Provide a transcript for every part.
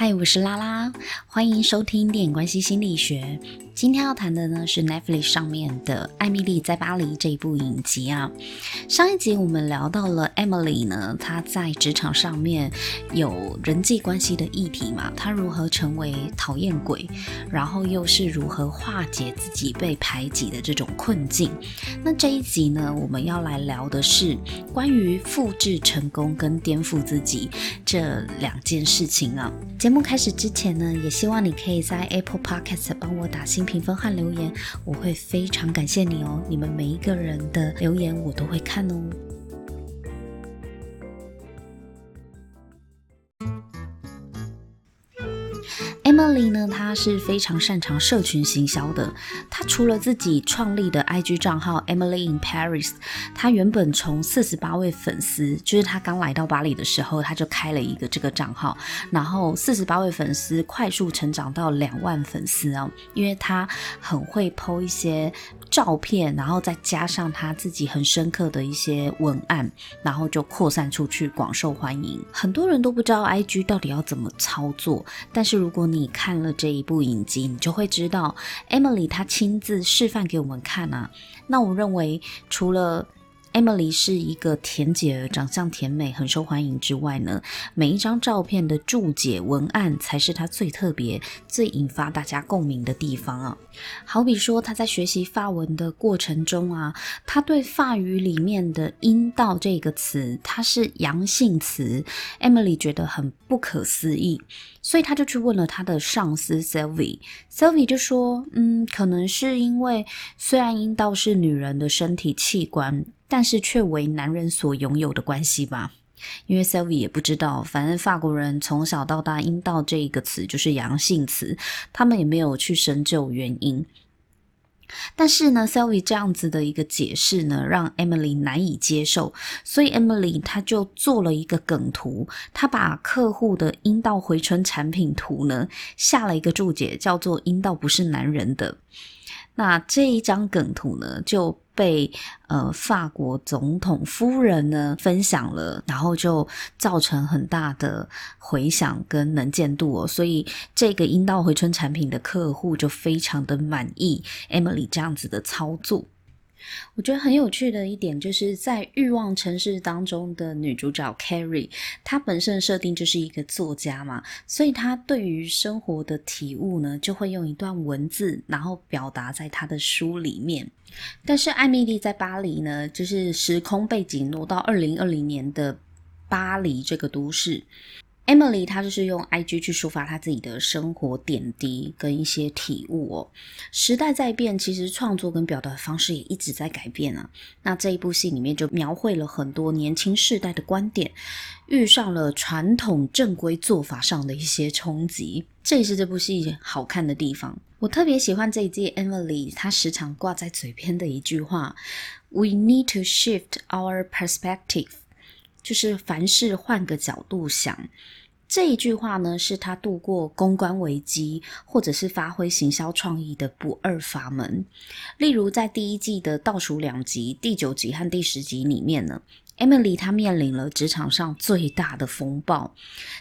嗨，我是拉拉，欢迎收听电影关系心理学。今天要谈的呢是 Netflix 上面的《艾米丽在巴黎》这一部影集啊。上一集我们聊到了 Emily 呢，她在职场上面有人际关系的议题嘛，她如何成为讨厌鬼，然后又是如何化解自己被排挤的这种困境。那这一集呢，我们要来聊的是关于复制成功跟颠覆自己这两件事情啊。节目开始之前呢，也希望你可以在 Apple Podcast 帮我打新评分和留言，我会非常感谢你哦。你们每一个人的留言我都会看哦。Emily 呢，她是非常擅长社群行销的。她除了自己创立的 IG 账号 Emily in Paris，她原本从四十八位粉丝，就是她刚来到巴黎的时候，她就开了一个这个账号，然后四十八位粉丝快速成长到两万粉丝哦，因为她很会 po 一些照片，然后再加上他自己很深刻的一些文案，然后就扩散出去，广受欢迎。很多人都不知道 IG 到底要怎么操作，但是如果你你看了这一部影集，你就会知道 Emily 她亲自示范给我们看啊。那我认为，除了 Emily 是一个甜姐儿，长相甜美，很受欢迎之外呢，每一张照片的注解文案才是她最特别、最引发大家共鸣的地方啊。好比说，她在学习法文的过程中啊，她对法语里面的“阴道”这个词，它是阳性词，Emily 觉得很不可思议，所以她就去问了她的上司 Sylvie，Sylvie 就说：“嗯，可能是因为虽然阴道是女人的身体器官。”但是却为男人所拥有的关系吧，因为 Sylvie 也不知道，反正法国人从小到大，阴道这一个词就是阳性词，他们也没有去深究原因。但是呢，Sylvie 这样子的一个解释呢，让 Emily 难以接受，所以 Emily 她就做了一个梗图，她把客户的阴道回春产品图呢，下了一个注解，叫做“阴道不是男人的”。那这一张梗图呢，就被呃法国总统夫人呢分享了，然后就造成很大的回响跟能见度哦，所以这个阴道回春产品的客户就非常的满意 Emily 这样子的操作。我觉得很有趣的一点，就是在《欲望城市》当中的女主角 Carrie，她本身的设定就是一个作家嘛，所以她对于生活的体悟呢，就会用一段文字，然后表达在她的书里面。但是艾米莉在巴黎呢，就是时空背景挪到二零二零年的巴黎这个都市。Emily 她就是用 IG 去抒发她自己的生活点滴跟一些体悟哦。时代在变，其实创作跟表达方式也一直在改变啊。那这一部戏里面就描绘了很多年轻世代的观点，遇上了传统正规做法上的一些冲击，这也是这部戏好看的地方。我特别喜欢这一季 Emily 她时常挂在嘴边的一句话：“We need to shift our perspective。”就是凡事换个角度想。这一句话呢，是他度过公关危机，或者是发挥行销创意的不二法门。例如，在第一季的倒数两集，第九集和第十集里面呢，Emily 她面临了职场上最大的风暴。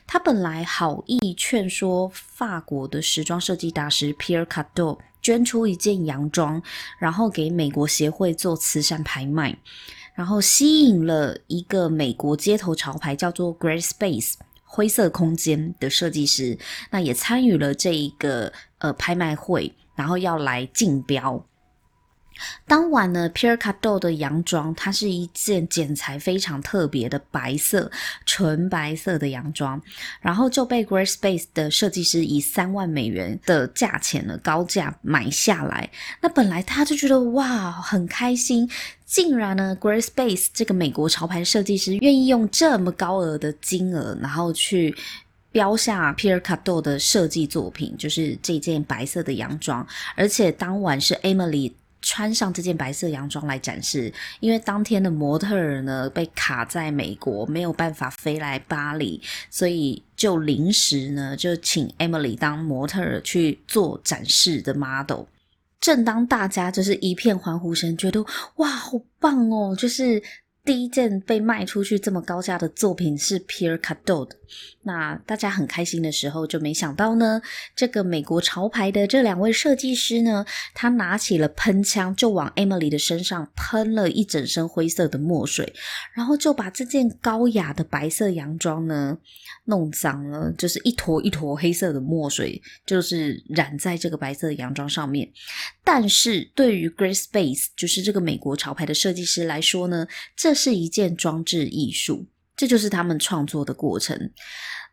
她本来好意劝说法国的时装设计大师 Pierre Cardin 捐出一件洋装，然后给美国协会做慈善拍卖，然后吸引了一个美国街头潮牌叫做 Great Space。灰色空间的设计师，那也参与了这一个呃拍卖会，然后要来竞标。当晚呢，Pierre Cardin 的洋装，它是一件剪裁非常特别的白色，纯白色的洋装，然后就被 Great Space 的设计师以三万美元的价钱呢高价买下来。那本来他就觉得哇，很开心，竟然呢，Great Space 这个美国潮牌设计师愿意用这么高额的金额，然后去标下 Pierre Cardin 的设计作品，就是这件白色的洋装，而且当晚是 Emily。穿上这件白色洋装来展示，因为当天的模特儿呢被卡在美国，没有办法飞来巴黎，所以就临时呢就请 Emily 当模特儿去做展示的 model。正当大家就是一片欢呼声，觉得哇好棒哦，就是第一件被卖出去这么高价的作品是 Pierre Cardot，那大家很开心的时候，就没想到呢，这个美国潮牌的这两位设计师呢，他拿起了喷枪，就往 Emily 的身上喷了一整身灰色的墨水，然后就把这件高雅的白色洋装呢弄脏了，就是一坨一坨黑色的墨水，就是染在这个白色的洋装上面。但是对于 Grace Base，就是这个美国潮牌的设计师来说呢，这这是一件装置艺术，这就是他们创作的过程。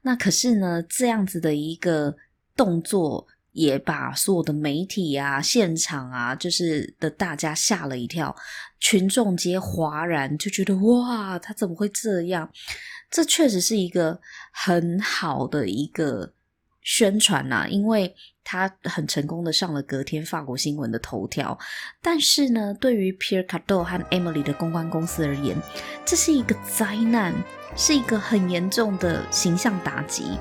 那可是呢，这样子的一个动作，也把所有的媒体啊、现场啊，就是的大家吓了一跳，群众皆哗然，就觉得哇，他怎么会这样？这确实是一个很好的一个宣传呐，因为。他很成功的上了隔天法国新闻的头条，但是呢，对于 Pierre Cardot 和 Emily 的公关公司而言，这是一个灾难，是一个很严重的形象打击。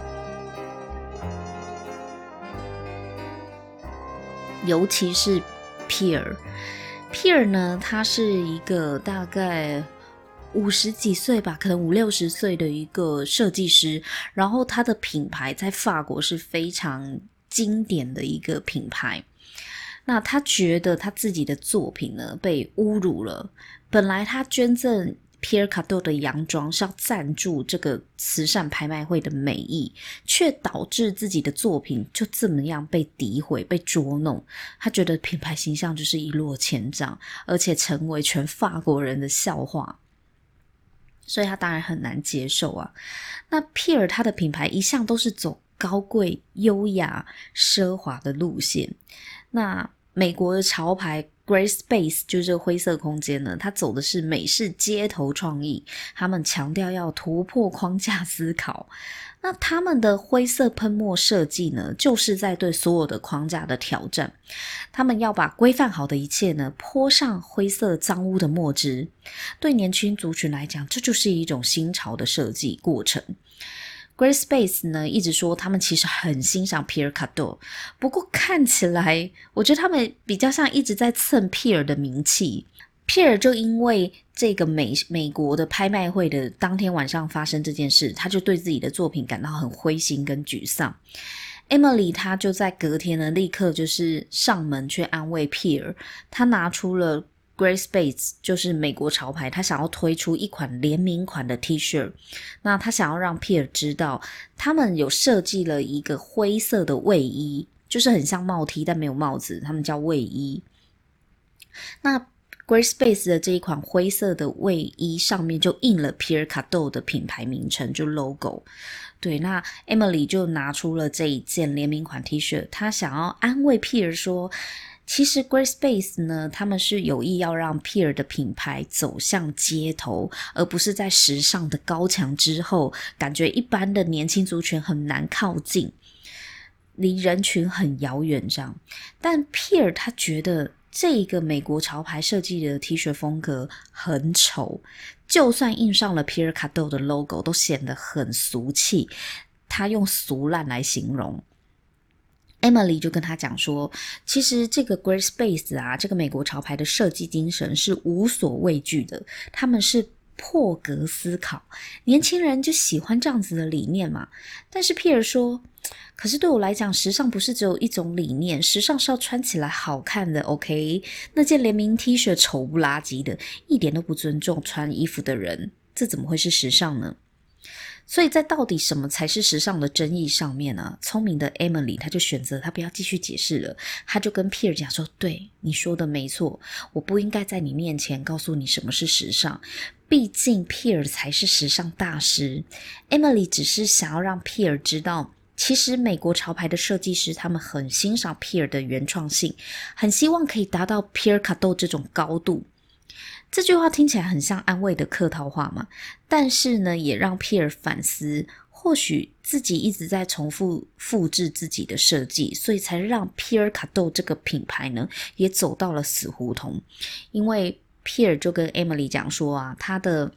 尤其是 Pierre，Pierre 呢，他是一个大概五十几岁吧，可能五六十岁的一个设计师，然后他的品牌在法国是非常。经典的一个品牌，那他觉得他自己的作品呢被侮辱了。本来他捐赠皮尔卡丹的洋装是要赞助这个慈善拍卖会的美意，却导致自己的作品就这么样被诋毁、被捉弄。他觉得品牌形象就是一落千丈，而且成为全法国人的笑话，所以他当然很难接受啊。那皮尔他的品牌一向都是走。高贵、优雅、奢华的路线。那美国的潮牌 Grace Bates 就是这个灰色空间呢，它走的是美式街头创意。他们强调要突破框架思考。那他们的灰色喷墨设计呢，就是在对所有的框架的挑战。他们要把规范好的一切呢，泼上灰色脏污的墨汁。对年轻族群来讲，这就是一种新潮的设计过程。Grace Bates 呢，一直说他们其实很欣赏 Pierre c a d o 不过看起来，我觉得他们比较像一直在蹭 Pierre 的名气。Pierre 就因为这个美美国的拍卖会的当天晚上发生这件事，他就对自己的作品感到很灰心跟沮丧。Emily 她就在隔天呢，立刻就是上门去安慰 Pierre，她拿出了。Grace Bates 就是美国潮牌，他想要推出一款联名款的 T 恤。那他想要让 Pierre 知道，他们有设计了一个灰色的卫衣，就是很像帽 T，但没有帽子，他们叫卫衣。那 Grace Bates 的这一款灰色的卫衣上面就印了 Pierre Cardot 的品牌名称，就 logo。对，那 Emily 就拿出了这一件联名款 T 恤，她想要安慰 Pierre 说。其实 Grace Bates 呢，他们是有意要让 Pierre 的品牌走向街头，而不是在时尚的高墙之后，感觉一般的年轻族群很难靠近，离人群很遥远这样。但 Pierre 他觉得这一个美国潮牌设计的 T 恤风格很丑，就算印上了 Pierre Cardot 的 logo，都显得很俗气。他用俗烂来形容。Emily 就跟他讲说，其实这个 Grace Bates 啊，这个美国潮牌的设计精神是无所畏惧的，他们是破格思考，年轻人就喜欢这样子的理念嘛。但是 Pierre 说，可是对我来讲，时尚不是只有一种理念，时尚是要穿起来好看的。OK，那件联名 T 恤丑不拉几的，一点都不尊重穿衣服的人，这怎么会是时尚呢？所以在到底什么才是时尚的争议上面呢？聪明的 Emily 她就选择她不要继续解释了，她就跟 Pier 讲说：“对，你说的没错，我不应该在你面前告诉你什么是时尚，毕竟 Pier 才是时尚大师。Emily 只是想要让 Pier 知道，其实美国潮牌的设计师他们很欣赏 Pierre 的原创性，很希望可以达到 Pierre Cardot 这种高度。”这句话听起来很像安慰的客套话嘛，但是呢，也让皮尔反思，或许自己一直在重复复制自己的设计，所以才让皮尔卡豆这个品牌呢，也走到了死胡同。因为皮尔就跟 Emily 讲说啊，他的。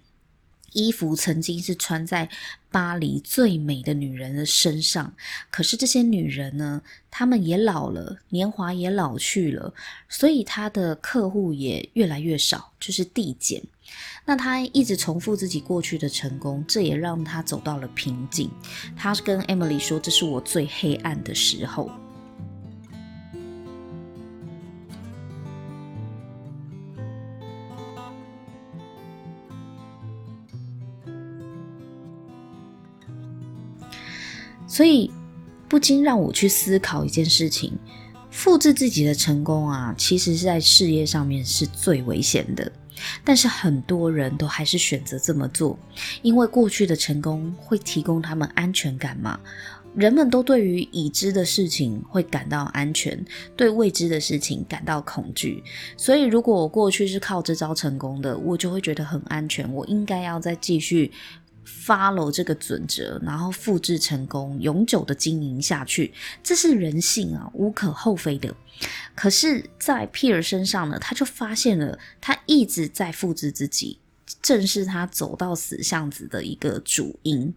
衣服曾经是穿在巴黎最美的女人的身上，可是这些女人呢，她们也老了，年华也老去了，所以她的客户也越来越少，就是递减。那他一直重复自己过去的成功，这也让他走到了瓶颈。他跟 Emily 说：“这是我最黑暗的时候。”所以，不禁让我去思考一件事情：复制自己的成功啊，其实是在事业上面是最危险的。但是很多人都还是选择这么做，因为过去的成功会提供他们安全感嘛。人们都对于已知的事情会感到安全，对未知的事情感到恐惧。所以，如果我过去是靠这招成功的，我就会觉得很安全。我应该要再继续 follow 这个准则，然后复制成功，永久的经营下去。这是人性啊，无可厚非的。可是，在皮尔身上呢，他就发现了，他一直在复制自己，正是他走到死巷子的一个主因。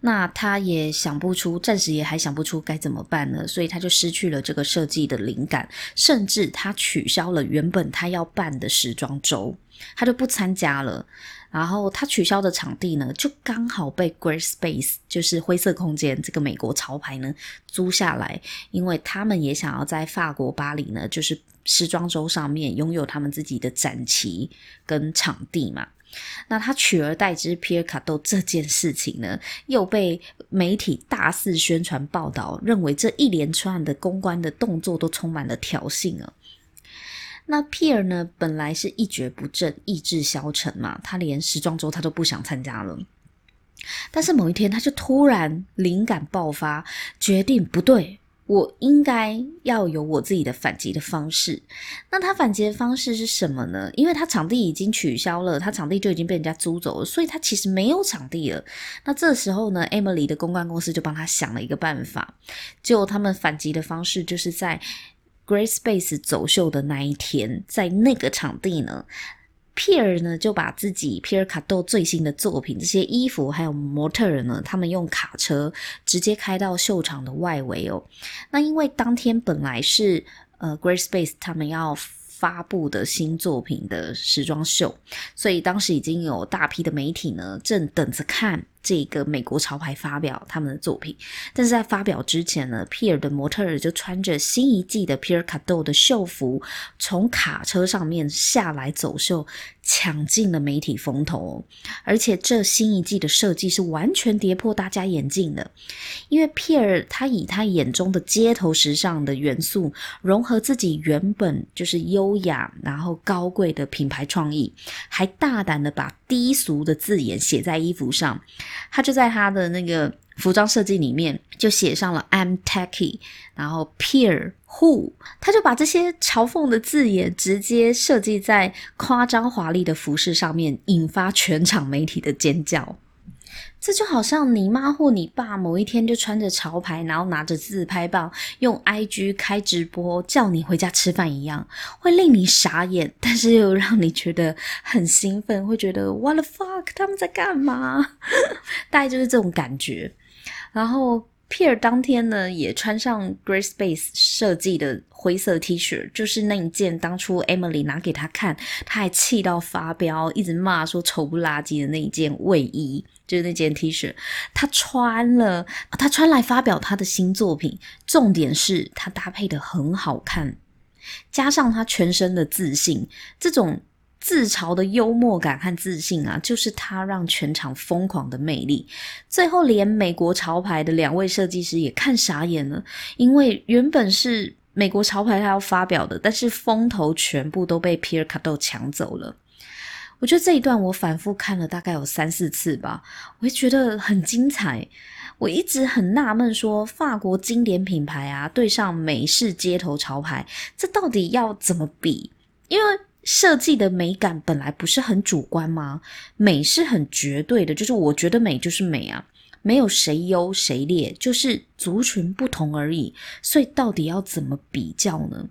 那他也想不出，暂时也还想不出该怎么办呢，所以他就失去了这个设计的灵感，甚至他取消了原本他要办的时装周，他就不参加了。然后他取消的场地呢，就刚好被 Great Space，就是灰色空间这个美国潮牌呢租下来，因为他们也想要在法国巴黎呢，就是时装周上面拥有他们自己的展旗跟场地嘛。那他取而代之 Pierre Cardot 这件事情呢，又被媒体大肆宣传报道，认为这一连串的公关的动作都充满了挑衅啊。那 Pierre 呢，本来是一蹶不振、意志消沉嘛，他连时装周他都不想参加了。但是某一天，他就突然灵感爆发，决定不对，我应该要有我自己的反击的方式。那他反击的方式是什么呢？因为他场地已经取消了，他场地就已经被人家租走了，所以他其实没有场地了。那这时候呢，Emily 的公关公司就帮他想了一个办法，就他们反击的方式就是在。Great Space 走秀的那一天，在那个场地呢皮尔呢就把自己皮尔卡多最新的作品，这些衣服还有模特儿呢，他们用卡车直接开到秀场的外围哦。那因为当天本来是呃 Grace Base 他们要发布的新作品的时装秀，所以当时已经有大批的媒体呢，正等着看。这个美国潮牌发表他们的作品，但是在发表之前呢皮尔的模特儿就穿着新一季的 Pierre Cardot 的秀服，从卡车上面下来走秀，抢尽了媒体风头。而且这新一季的设计是完全跌破大家眼镜的，因为皮尔他以他眼中的街头时尚的元素，融合自己原本就是优雅然后高贵的品牌创意，还大胆的把低俗的字眼写在衣服上。他就在他的那个服装设计里面就写上了 I'm tacky，然后 peer who，他就把这些嘲讽的字眼直接设计在夸张华丽的服饰上面，引发全场媒体的尖叫。这就好像你妈或你爸某一天就穿着潮牌，然后拿着自拍棒，用 IG 开直播叫你回家吃饭一样，会令你傻眼，但是又让你觉得很兴奋，会觉得 What the fuck，他们在干嘛？大概就是这种感觉。然后 Pierre 当天呢，也穿上 Great Space 设计的灰色 T 恤，就是那一件当初 Emily 拿给他看，他还气到发飙，一直骂说丑不拉几的那一件卫衣。就是那件 T 恤，他穿了，他穿来发表他的新作品。重点是他搭配的很好看，加上他全身的自信，这种自嘲的幽默感和自信啊，就是他让全场疯狂的魅力。最后，连美国潮牌的两位设计师也看傻眼了，因为原本是美国潮牌他要发表的，但是风头全部都被 Pierre c a r d o 抢走了。我觉得这一段我反复看了大概有三四次吧，我也觉得很精彩。我一直很纳闷，说法国经典品牌啊，对上美式街头潮牌，这到底要怎么比？因为设计的美感本来不是很主观吗？美是很绝对的，就是我觉得美就是美啊。没有谁优谁劣，就是族群不同而已。所以到底要怎么比较呢？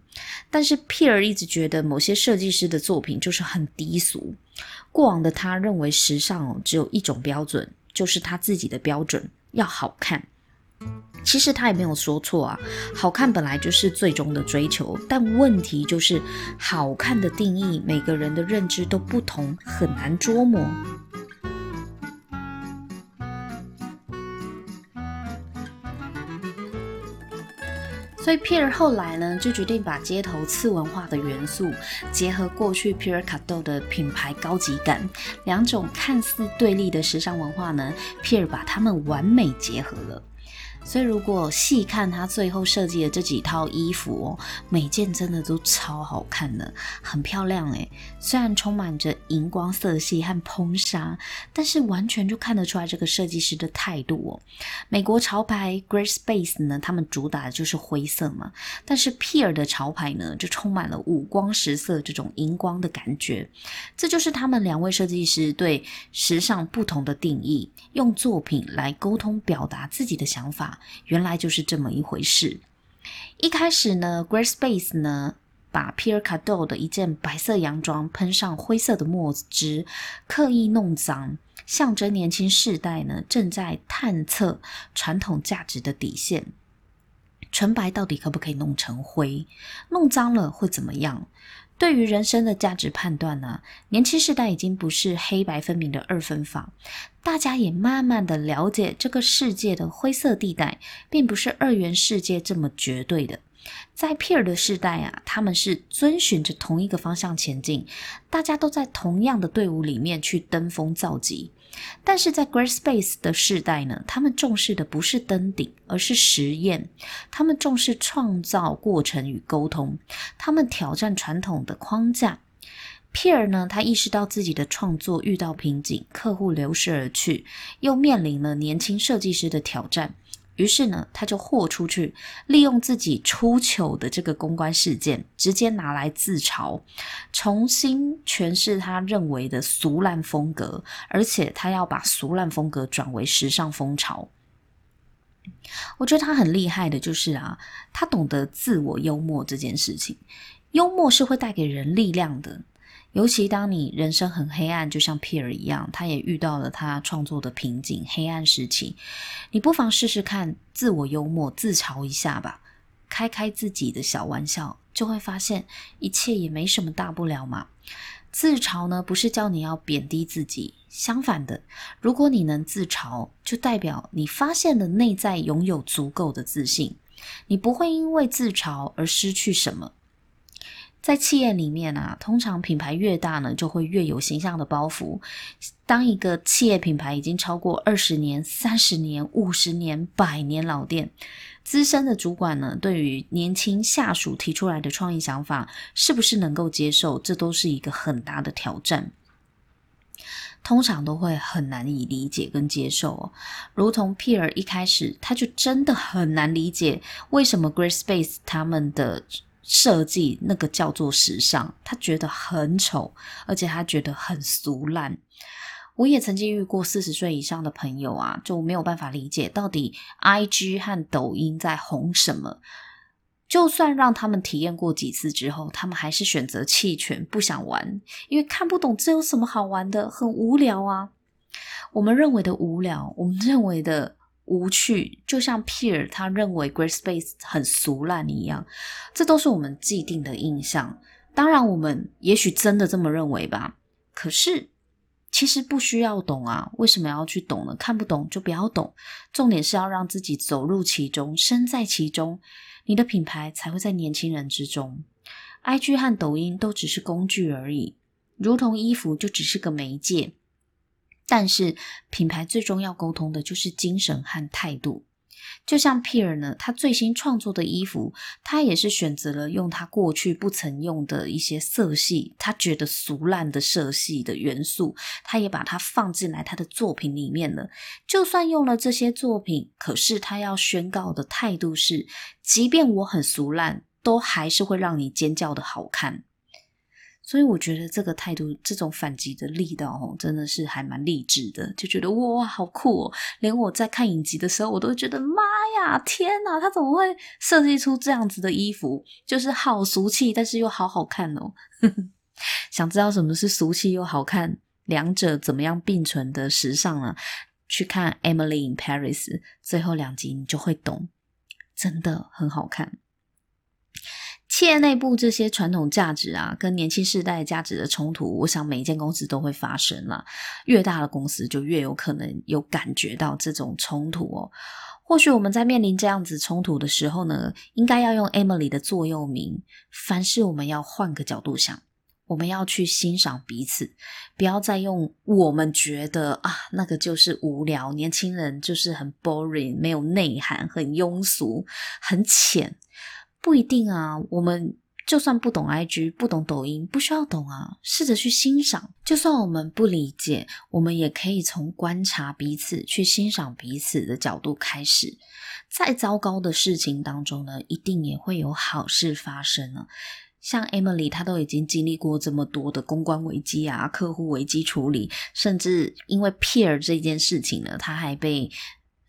但是 Pierre 一直觉得某些设计师的作品就是很低俗。过往的他认为时尚哦只有一种标准，就是他自己的标准要好看。其实他也没有说错啊，好看本来就是最终的追求，但问题就是好看的定义，每个人的认知都不同，很难捉摸。所以 Pier 后来呢，就决定把街头次文化的元素结合过去 Pierre Cardin 的品牌高级感，两种看似对立的时尚文化呢，Pier 把它们完美结合了。所以，如果细看他最后设计的这几套衣服哦，每件真的都超好看的，很漂亮诶。虽然充满着荧光色系和喷纱，但是完全就看得出来这个设计师的态度哦。美国潮牌 Great Space 呢，他们主打的就是灰色嘛，但是 Pier 的潮牌呢，就充满了五光十色这种荧光的感觉。这就是他们两位设计师对时尚不同的定义，用作品来沟通表达自己的想法。原来就是这么一回事。一开始呢，Great Space 呢，把 Pierre Cardin 的一件白色洋装喷上灰色的墨汁，刻意弄脏，象征年轻世代呢正在探测传统价值的底线。纯白到底可不可以弄成灰？弄脏了会怎么样？对于人生的价值判断呢，年轻世代已经不是黑白分明的二分法，大家也慢慢的了解这个世界的灰色地带，并不是二元世界这么绝对的。在 Pier 的世代啊，他们是遵循着同一个方向前进，大家都在同样的队伍里面去登峰造极。但是在 Great Space 的世代呢，他们重视的不是登顶，而是实验。他们重视创造过程与沟通，他们挑战传统的框架。Pier 呢，他意识到自己的创作遇到瓶颈，客户流失而去，又面临了年轻设计师的挑战。于是呢，他就豁出去，利用自己出糗的这个公关事件，直接拿来自嘲，重新诠释他认为的俗烂风格，而且他要把俗烂风格转为时尚风潮。我觉得他很厉害的，就是啊，他懂得自我幽默这件事情，幽默是会带给人力量的。尤其当你人生很黑暗，就像 Pier 一样，他也遇到了他创作的瓶颈、黑暗时期。你不妨试试看自我幽默、自嘲一下吧，开开自己的小玩笑，就会发现一切也没什么大不了嘛。自嘲呢，不是叫你要贬低自己，相反的，如果你能自嘲，就代表你发现了内在拥有足够的自信，你不会因为自嘲而失去什么。在企业里面啊，通常品牌越大呢，就会越有形象的包袱。当一个企业品牌已经超过二十年、三十年、五十年、百年老店，资深的主管呢，对于年轻下属提出来的创意想法，是不是能够接受，这都是一个很大的挑战。通常都会很难以理解跟接受哦。如同 Pier 一开始，他就真的很难理解为什么 Great Space 他们的。设计那个叫做时尚，他觉得很丑，而且他觉得很俗烂。我也曾经遇过四十岁以上的朋友啊，就没有办法理解到底 IG 和抖音在红什么。就算让他们体验过几次之后，他们还是选择弃权，不想玩，因为看不懂这有什么好玩的，很无聊啊。我们认为的无聊，我们认为的。无趣，就像 Pier 他认为 Great Space 很俗烂一样，这都是我们既定的印象。当然，我们也许真的这么认为吧。可是，其实不需要懂啊，为什么要去懂呢？看不懂就不要懂。重点是要让自己走入其中，身在其中，你的品牌才会在年轻人之中。IG 和抖音都只是工具而已，如同衣服就只是个媒介。但是品牌最终要沟通的就是精神和态度。就像 Pier 呢，他最新创作的衣服，他也是选择了用他过去不曾用的一些色系，他觉得俗烂的色系的元素，他也把它放进来他的作品里面了。就算用了这些作品，可是他要宣告的态度是，即便我很俗烂，都还是会让你尖叫的好看。所以我觉得这个态度，这种反击的力道哦，真的是还蛮励志的，就觉得哇，好酷哦！连我在看影集的时候，我都觉得妈呀，天哪，他怎么会设计出这样子的衣服？就是好俗气，但是又好好看哦。想知道什么是俗气又好看，两者怎么样并存的时尚呢？去看《Emily in Paris》最后两集，你就会懂。真的很好看。企业内部这些传统价值啊，跟年轻世代价值的冲突，我想每一间公司都会发生了。越大的公司就越有可能有感觉到这种冲突哦。或许我们在面临这样子冲突的时候呢，应该要用 Emily 的座右铭：凡事我们要换个角度想，我们要去欣赏彼此，不要再用我们觉得啊，那个就是无聊，年轻人就是很 boring，没有内涵，很庸俗，很浅。不一定啊，我们就算不懂 IG，不懂抖音，不需要懂啊，试着去欣赏。就算我们不理解，我们也可以从观察彼此，去欣赏彼此的角度开始。再糟糕的事情当中呢，一定也会有好事发生呢。像 Emily，她都已经经历过这么多的公关危机啊，客户危机处理，甚至因为 peer 这件事情呢，她还被。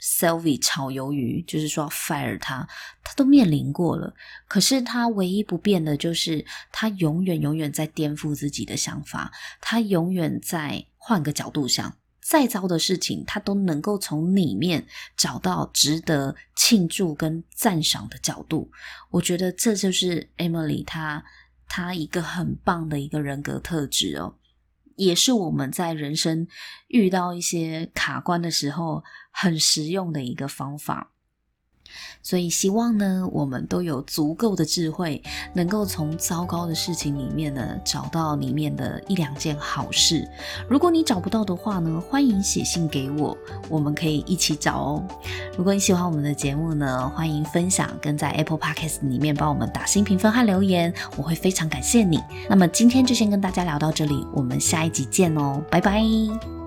Selvi 炒鱿鱼，就是说 fire 他，他都面临过了。可是他唯一不变的就是，他永远永远在颠覆自己的想法，他永远在换个角度想，再糟的事情，他都能够从里面找到值得庆祝跟赞赏的角度。我觉得这就是 Emily 她她一个很棒的一个人格特质哦。也是我们在人生遇到一些卡关的时候很实用的一个方法。所以希望呢，我们都有足够的智慧，能够从糟糕的事情里面呢，找到里面的一两件好事。如果你找不到的话呢，欢迎写信给我，我们可以一起找哦。如果你喜欢我们的节目呢，欢迎分享，跟在 Apple Podcast 里面帮我们打新评分和留言，我会非常感谢你。那么今天就先跟大家聊到这里，我们下一集见哦，拜拜。